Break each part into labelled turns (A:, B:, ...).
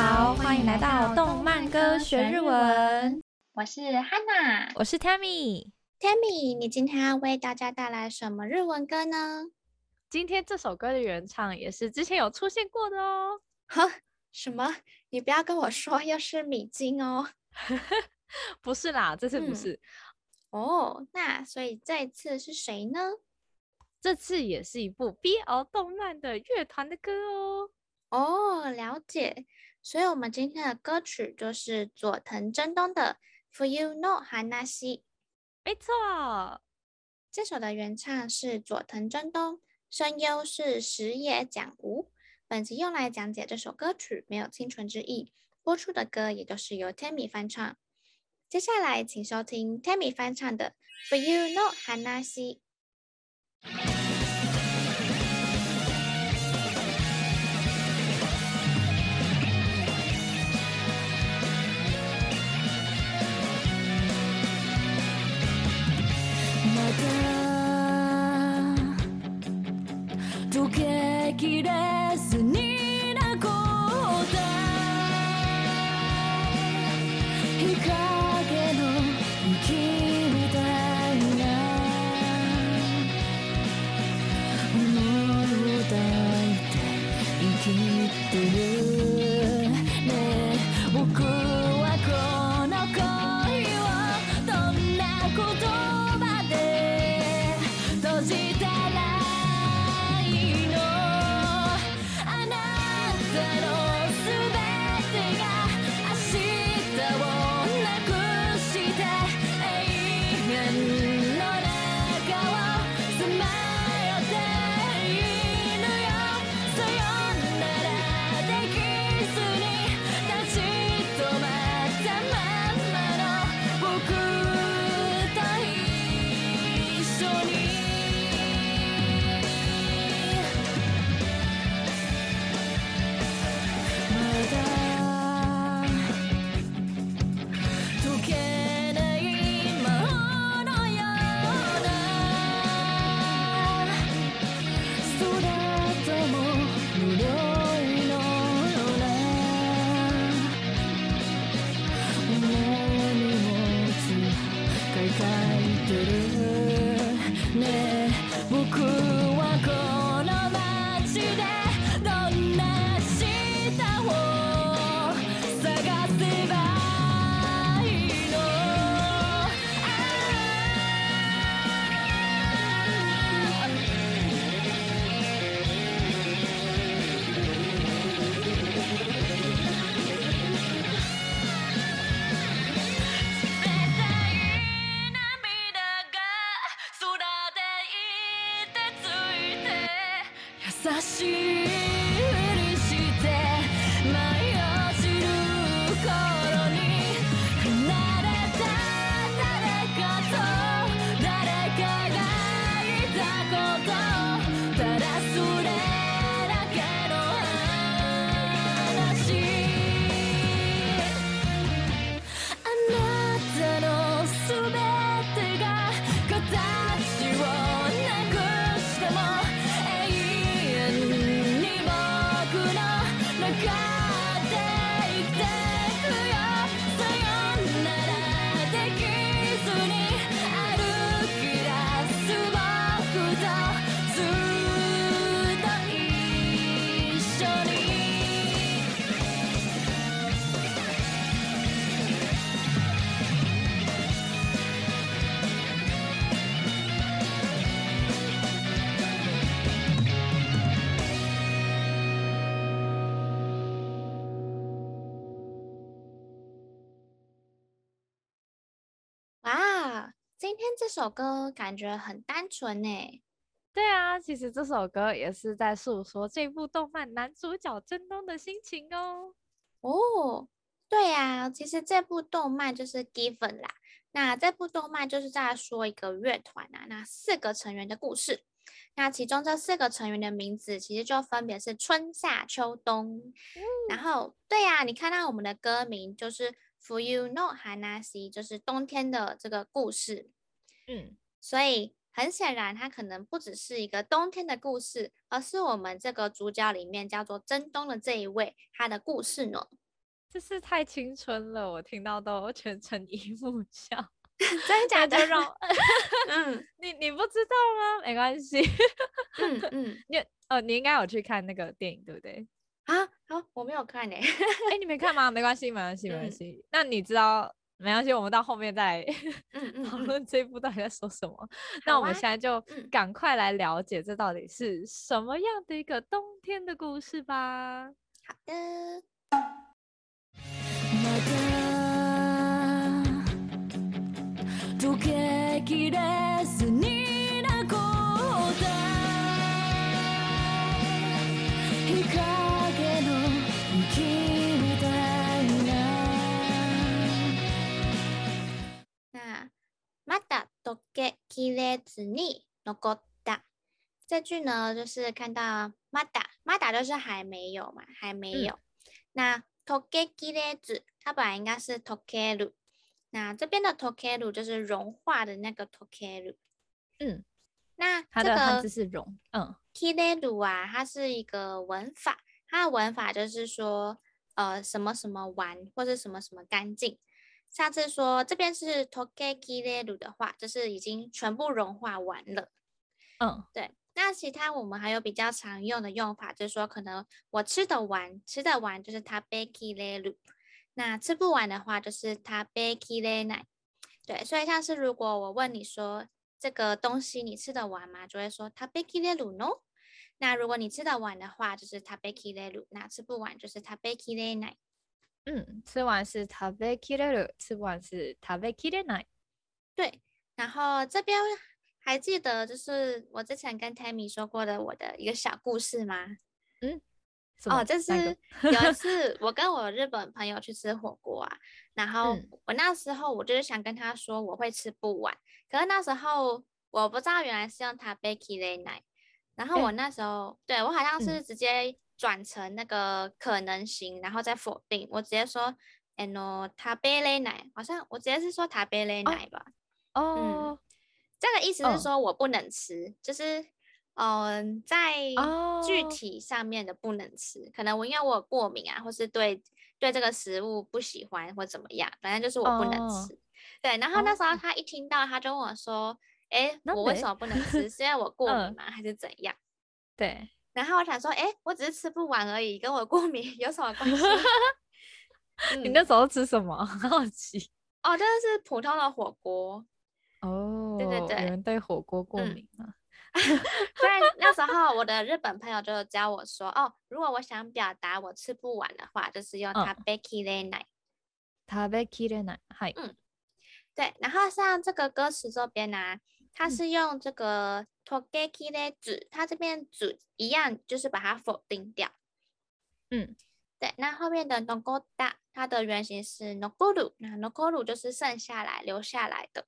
A: 好，欢迎来到动漫歌学日文。
B: 我是 Hanna，
A: 我是 Tammy。
B: Tammy，你今天要为大家带来什么日文歌呢？
A: 今天这首歌的原唱也是之前有出现过的哦。
B: 哈，什么？你不要跟我说又是米津哦。
A: 不是啦，这次不是。
B: 嗯、哦，那所以这次是谁呢？
A: 这次也是一部 BL 动漫的乐团的歌哦。
B: 哦，了解。所以我们今天的歌曲就是佐藤真冬的《冬の话》。
A: 没错，
B: 这首的原唱是佐藤真冬，声优是石野讲吾。本集用来讲解这首歌曲，没有清纯之意。播出的歌也都是由 Tammy 翻唱。接下来，请收听 Tammy 翻唱的《冬の话》。今天这首歌感觉很单纯呢。
A: 对啊，其实这首歌也是在诉说这部动漫男主角真冬的心情哦。
B: 哦，对啊，其实这部动漫就是 Given 啦。那这部动漫就是在说一个乐团啊，那四个成员的故事。那其中这四个成员的名字其实就分别是春夏秋冬。嗯、然后，对啊，你看到我们的歌名就是《For You no Hanashi》，就是冬天的这个故事。嗯，所以很显然，它可能不只是一个冬天的故事，而是我们这个主角里面叫做真冬的这一位他的故事呢。这是太青春了，我听到都全程一目笑，
A: 真的假的？
B: 让
A: 嗯，
B: 你你不知道吗？没关系，
A: 嗯嗯，
B: 你哦，你应该有去看那个电影，对不对？
A: 啊，好，我没有看呢。
B: 哎，你没看吗？没关系，没关系，没关系。那你知道？没关系，我们到后面再 讨论这一部到底在说什么。那我们现在就赶快来了解这到底是什么样的一个冬天的故事吧。
A: 好的。那きれずに残った。这句呢，就是看到まだまだ就是还没有嘛，还没有。嗯、那溶けきれず，它本来应该是溶ける。那这边的溶ける就是融化的那个溶ける。
B: 嗯，
A: 那、这个、
B: 它的汉字是融。嗯，
A: きれる啊，它是一个文法，它的文法就是说，呃，什么什么完，或者什么什么干净。 上次说这边是溶けきれる的话，就是已经全部融化完了。
B: 嗯，
A: 对。那其他我们还有比较常用的用法，就是说可能我吃得完，吃得完就是食べきれる。那吃不完的话就是食べきれない。对，所以像是如果我问你说这个东西你吃得完吗？就会说食べきれるの。那如果你吃得完的话，就是食べきれる。那吃不完就是食べきれない。
B: 嗯，吃完是食べきれる，吃不完是食べきれない。
A: 对，然后这边还记得就是我之前跟 Tammy 说过的我的一个小故事吗？
B: 嗯，
A: 哦，就是有一次我跟我日本朋友去吃火锅啊，然后我那时候我就是想跟他说我会吃不完，可是那时候我不知道原来是用食べきれない，然后我那时候、欸、对我好像是直接。 转成那个可能型，然后再否定。我直接说，哎喏，食べれない，好像我直接是说食べれない吧。
B: 哦、oh. oh.
A: 嗯，这个意思是说我不能吃，oh. 就是，嗯，在具体上面的不能吃，oh. 可能我因为我有过敏啊，或是对对这个食物不喜欢或怎么样，反正就是我不能吃。Oh. 对，然后那时候他一听到，他就问我说，哎、oh.，我为什么不能吃？是因为我过敏吗？还是怎样？
B: 对。
A: 然后我想说，哎，我只是吃不完而已，跟我过敏有什么关系？
B: 你那时候吃什么？很好奇。
A: 哦，这是普通的火锅。
B: 哦，
A: 对对对，
B: 有人对火锅过敏吗？
A: 嗯、所以那时候我的日本朋友就教我说，哦，如果我想表达我吃不完的话，就是用食べきれない。
B: 食べきれない。嗨。
A: 嗯，对。然后像这个歌词这边呢、啊。它是用这个 溶けきれず，它这边“ず”一样，就是把它否定掉。
B: 嗯，
A: 对。那后面的残った，它的原型是残る，那残る就是剩下来、留下来的。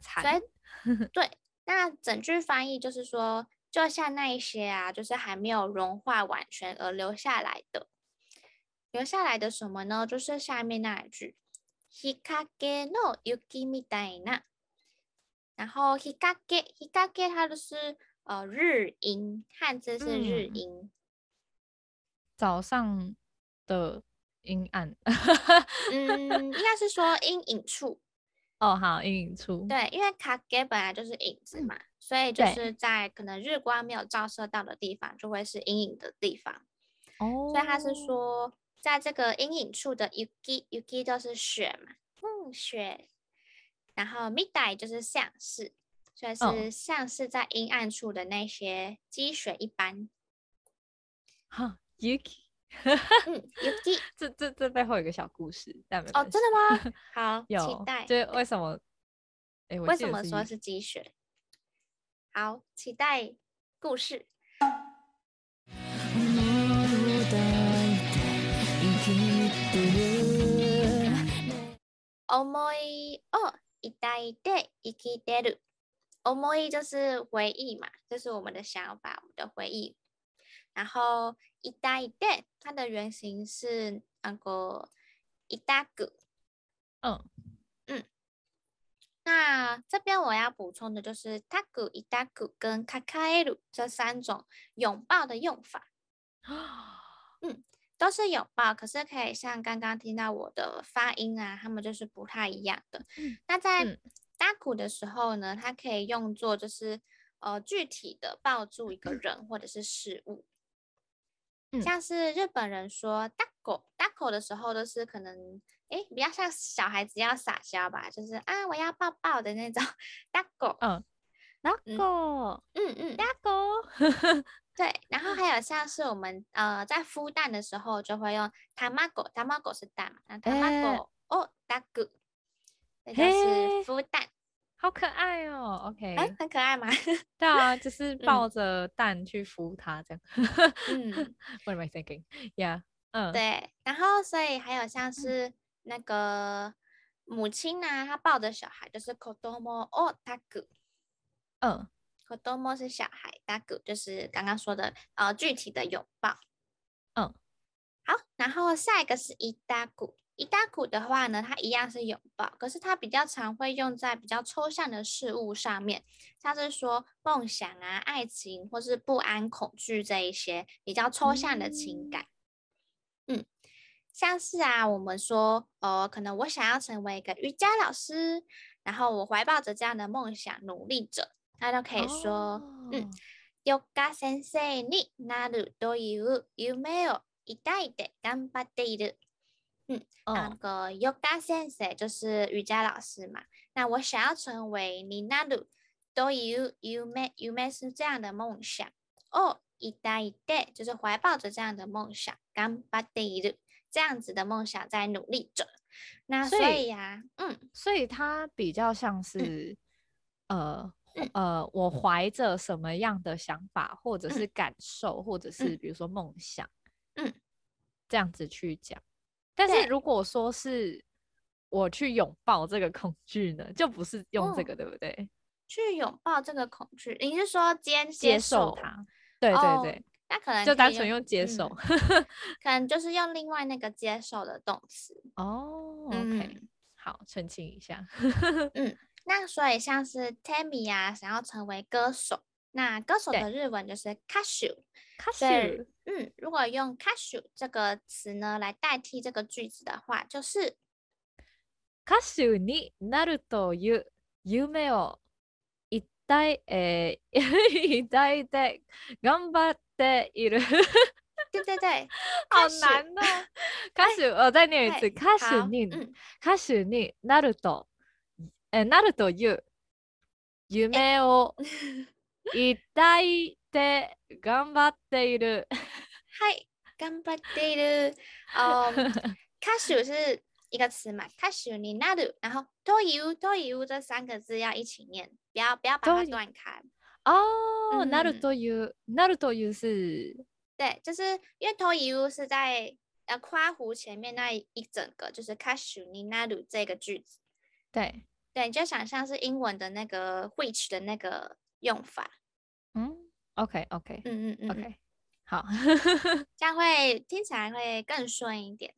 A: 所以，对。那整句翻译就是说，就像那一些啊，就是还没有融化完全而留下来的，留下来的什么呢？就是下面那一句，日阴の雪みたいな。 然后 hikage hikage 它的是呃日音，汉字是日音，嗯，
B: 早上的阴暗，
A: 嗯，应该是说阴影处。
B: 哦，好，阴影处。
A: 对，因为 kage 本来就是影子嘛，嗯，所以就是在可能日光没有照射到的地方，就会是阴影的地方。
B: 哦，
A: 所以他是说，在这个阴影处的 yuki yuki 就是雪嘛，嗯，雪。然后みたい就是像是，所以是像是在阴暗处的那些积雪一般。
B: 哈，Yuki，
A: 嗯，Yuki，
B: 这这这背后有个小故事，但没
A: 哦，真的吗？好，
B: 有
A: 期待。
B: 就是为什么？哎，
A: 为什么说是积雪？好，期待故事。思い 哦。抱いて生きてる，思い就是回忆嘛，这、就是我们的想法，我们的回忆。然后抱いて它的原型是那个抱く，
B: 嗯
A: 嗯。那这边我要补充的就是抱く、抱く跟抱える这三种拥抱的用法。嗯， 都是有抱，可是可以像刚刚听到我的发音啊，他们就是不太一样的。嗯、那在大鼓的时候呢，它可以用作就是呃具体的抱住一个人或者是事物，嗯、像是日本人说大鼓大鼓的时候，都是可能诶比较像小孩子要撒娇吧，就是啊我要抱抱的那种 大鼓，
B: 嗯，大鼓，
A: 嗯。嗯，大鼓。对，然后还有像是我们呃在孵蛋的时候就会用たまご，たまご是蛋嘛，那たまごを抱く，这就是孵蛋，
B: 好可爱哦。OK，
A: 哎，很可爱吗？
B: 对啊，就是抱着蛋去孵它这样。嗯，What am I thinking? Yeah，嗯，
A: 对，然后所以还有像是那个母亲呢，她抱着小孩就是子供を抱く，
B: 嗯。
A: 子供是小孩，大鼓就是刚刚说的呃具体的拥抱。
B: 嗯，
A: 好，然后下一个是伊达鼓，伊达鼓的话呢，它一样是拥抱，可是它比较常会用在比较抽象的事物上面，像是说梦想啊、爱情或是不安、恐惧这一些比较抽象的情感。嗯，嗯，像是啊，我们说呃，可能我想要成为一个瑜伽老师，然后我怀抱着这样的梦想，努力着。那都可以说，oh. 嗯，ヨガ先生になるという梦を抱いて顽张っている。嗯，oh. 那个ヨガ先生就是瑜伽老师嘛。那我想要成为になるという梦，梦是这样的梦想。哦，抱いて就是怀抱着这样的梦想，顽张っている这样子的梦想在努力着。那所以呀、啊，嗯，
B: 所以它比较像是，嗯、呃。 呃，我怀着什么样的想法，或者是感受，嗯、或者是比如说梦想，
A: 嗯，
B: 这样子去讲。但是如果说是我去拥抱这个恐惧呢，就不是用这个，哦、对不对？
A: 去拥抱这个恐惧，你是说接
B: 接受它？对对对，哦、
A: 那可能
B: 就单纯用接受，
A: 嗯、可能就是用另外那个接受的动词。
B: 哦，OK，、嗯、好，澄清一下。
A: 嗯。那所以像是 Tammy 啊，想要成为歌手，那歌手的日文就是歌手。歌手，嗯，如果用歌手这个词呢来代替这个句子的话，就是
B: 歌手になるという梦を抱いえ抱いて顽张っている。
A: 对对对，
B: 好难哦。歌手，我再念一次，歌手に歌手になると。 え、なるという梦を抱いて顽张っている。
A: はい、顽张っている。嗯、um, 歌手是一个词嘛？歌手になる，然后というという这三个字要一起念，不要不要把它断开。
B: 哦，なるという，なるという是，
A: 对，就是因为という是在呃括弧前面那一整个，就是歌手になる这个句子，
B: 对。
A: 对，你就想象是英文的那个 which 的那个用法。
B: 嗯，OK OK，
A: 嗯嗯嗯
B: ，OK，好，
A: 这样会听起来会更顺一点。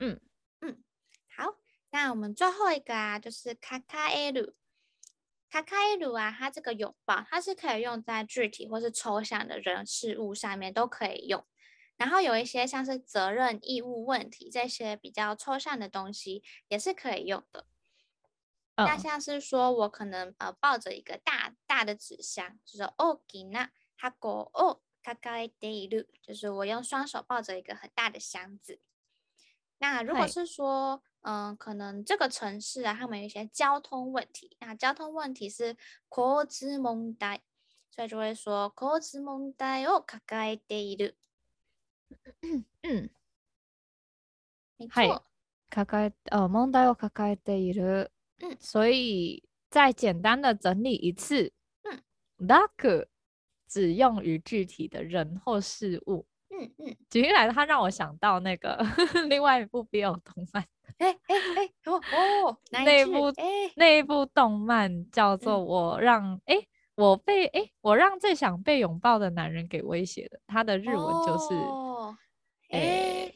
B: 嗯
A: 嗯，好，那我们最后一个啊，就是卡卡埃鲁。卡卡埃鲁啊，它这个拥抱，它是可以用在具体或是抽象的人事物上面都可以用。然后有一些像是责任、义务问题这些比较抽象的东西，也是可以用的。那像是说，我可能呃抱着一个大大的纸箱，就是大きな箱を抱えている，就是我用双手抱着一个很大的箱子。那如果是说，嗯、呃，可能这个城市啊，他们有一些交通问题，那交通问题是交通问题，所以就会说交通问题を抱えている。
B: 嗯嗯，
A: 没错，
B: 抱え呃问题を抱えている。
A: 嗯，
B: 所以再简单的整理一次，
A: 嗯
B: ，duck 只用于具体的人或事物，
A: 嗯嗯，
B: 举例来，他让我想到那个 另外一部 BL 动漫，
A: 哎哎哎，哦哦，
B: 那部？哎那一部动漫叫做我让哎、嗯、我被哎我让最想被拥抱的男人给威胁的，他的日文就是哎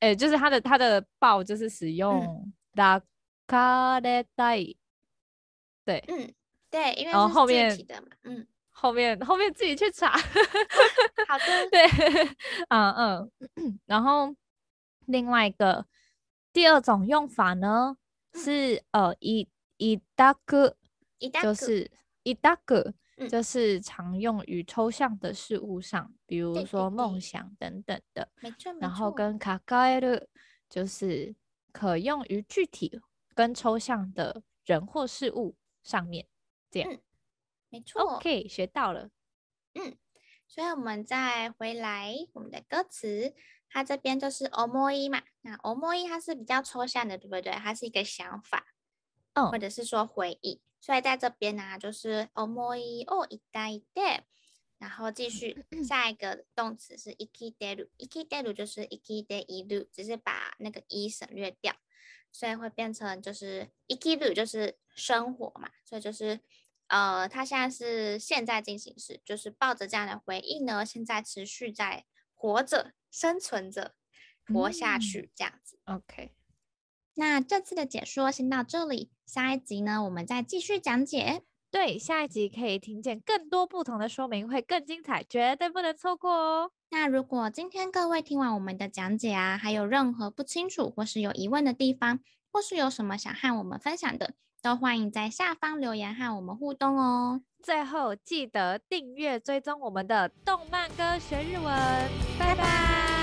B: 哎就是他的他的抱就是使用 that、卡列带，对，
A: 嗯，对，因为是具体的嘛，嗯，
B: 后面后面自己去查。
A: 好的，
B: 对，嗯嗯，然后另外一个第二种用法呢、是呃一一大个，就是一大个，就是常用于抽象的事物上，比如说梦想等等的。
A: 没错，
B: 然后跟卡卡埃鲁就是可用于具体跟抽象的人或事物上面，这样。嗯
A: 没错
B: ，OK，学到了。
A: 嗯，所以我们再回来我们的歌词，它这边就是 “omoi” 嘛。那 “omoi” 它是比较抽象的，对不对？它是一个想法，
B: 嗯，
A: 或者是说回忆。所以在这边呢、啊，就是 “omoi o i d a i d e 然后继续下一个动词是 “ikideru”，“ikideru” 就是 “ikideiru”，只是把那个 “i” 省略掉，所以会变成就是 “ikiru” 就是生活嘛，所以就是。呃，它现在是现在进行时，就是抱着这样的回忆呢，现在持续在活着、生存着、活下去这样子。
B: 嗯、OK，
A: 那这次的解说先到这里，下一集呢，我们再继续讲解。
B: 对，下一集可以听见更多不同的说明，会更精彩，绝对不能错过哦。
A: 那如果今天各位听完我们的讲解啊，还有任何不清楚或是有疑问的地方，或是有什么想和我们分享的，都欢迎在下方留言和我们互动哦。
B: 最后记得订阅追踪我们的动漫歌学日文，拜拜。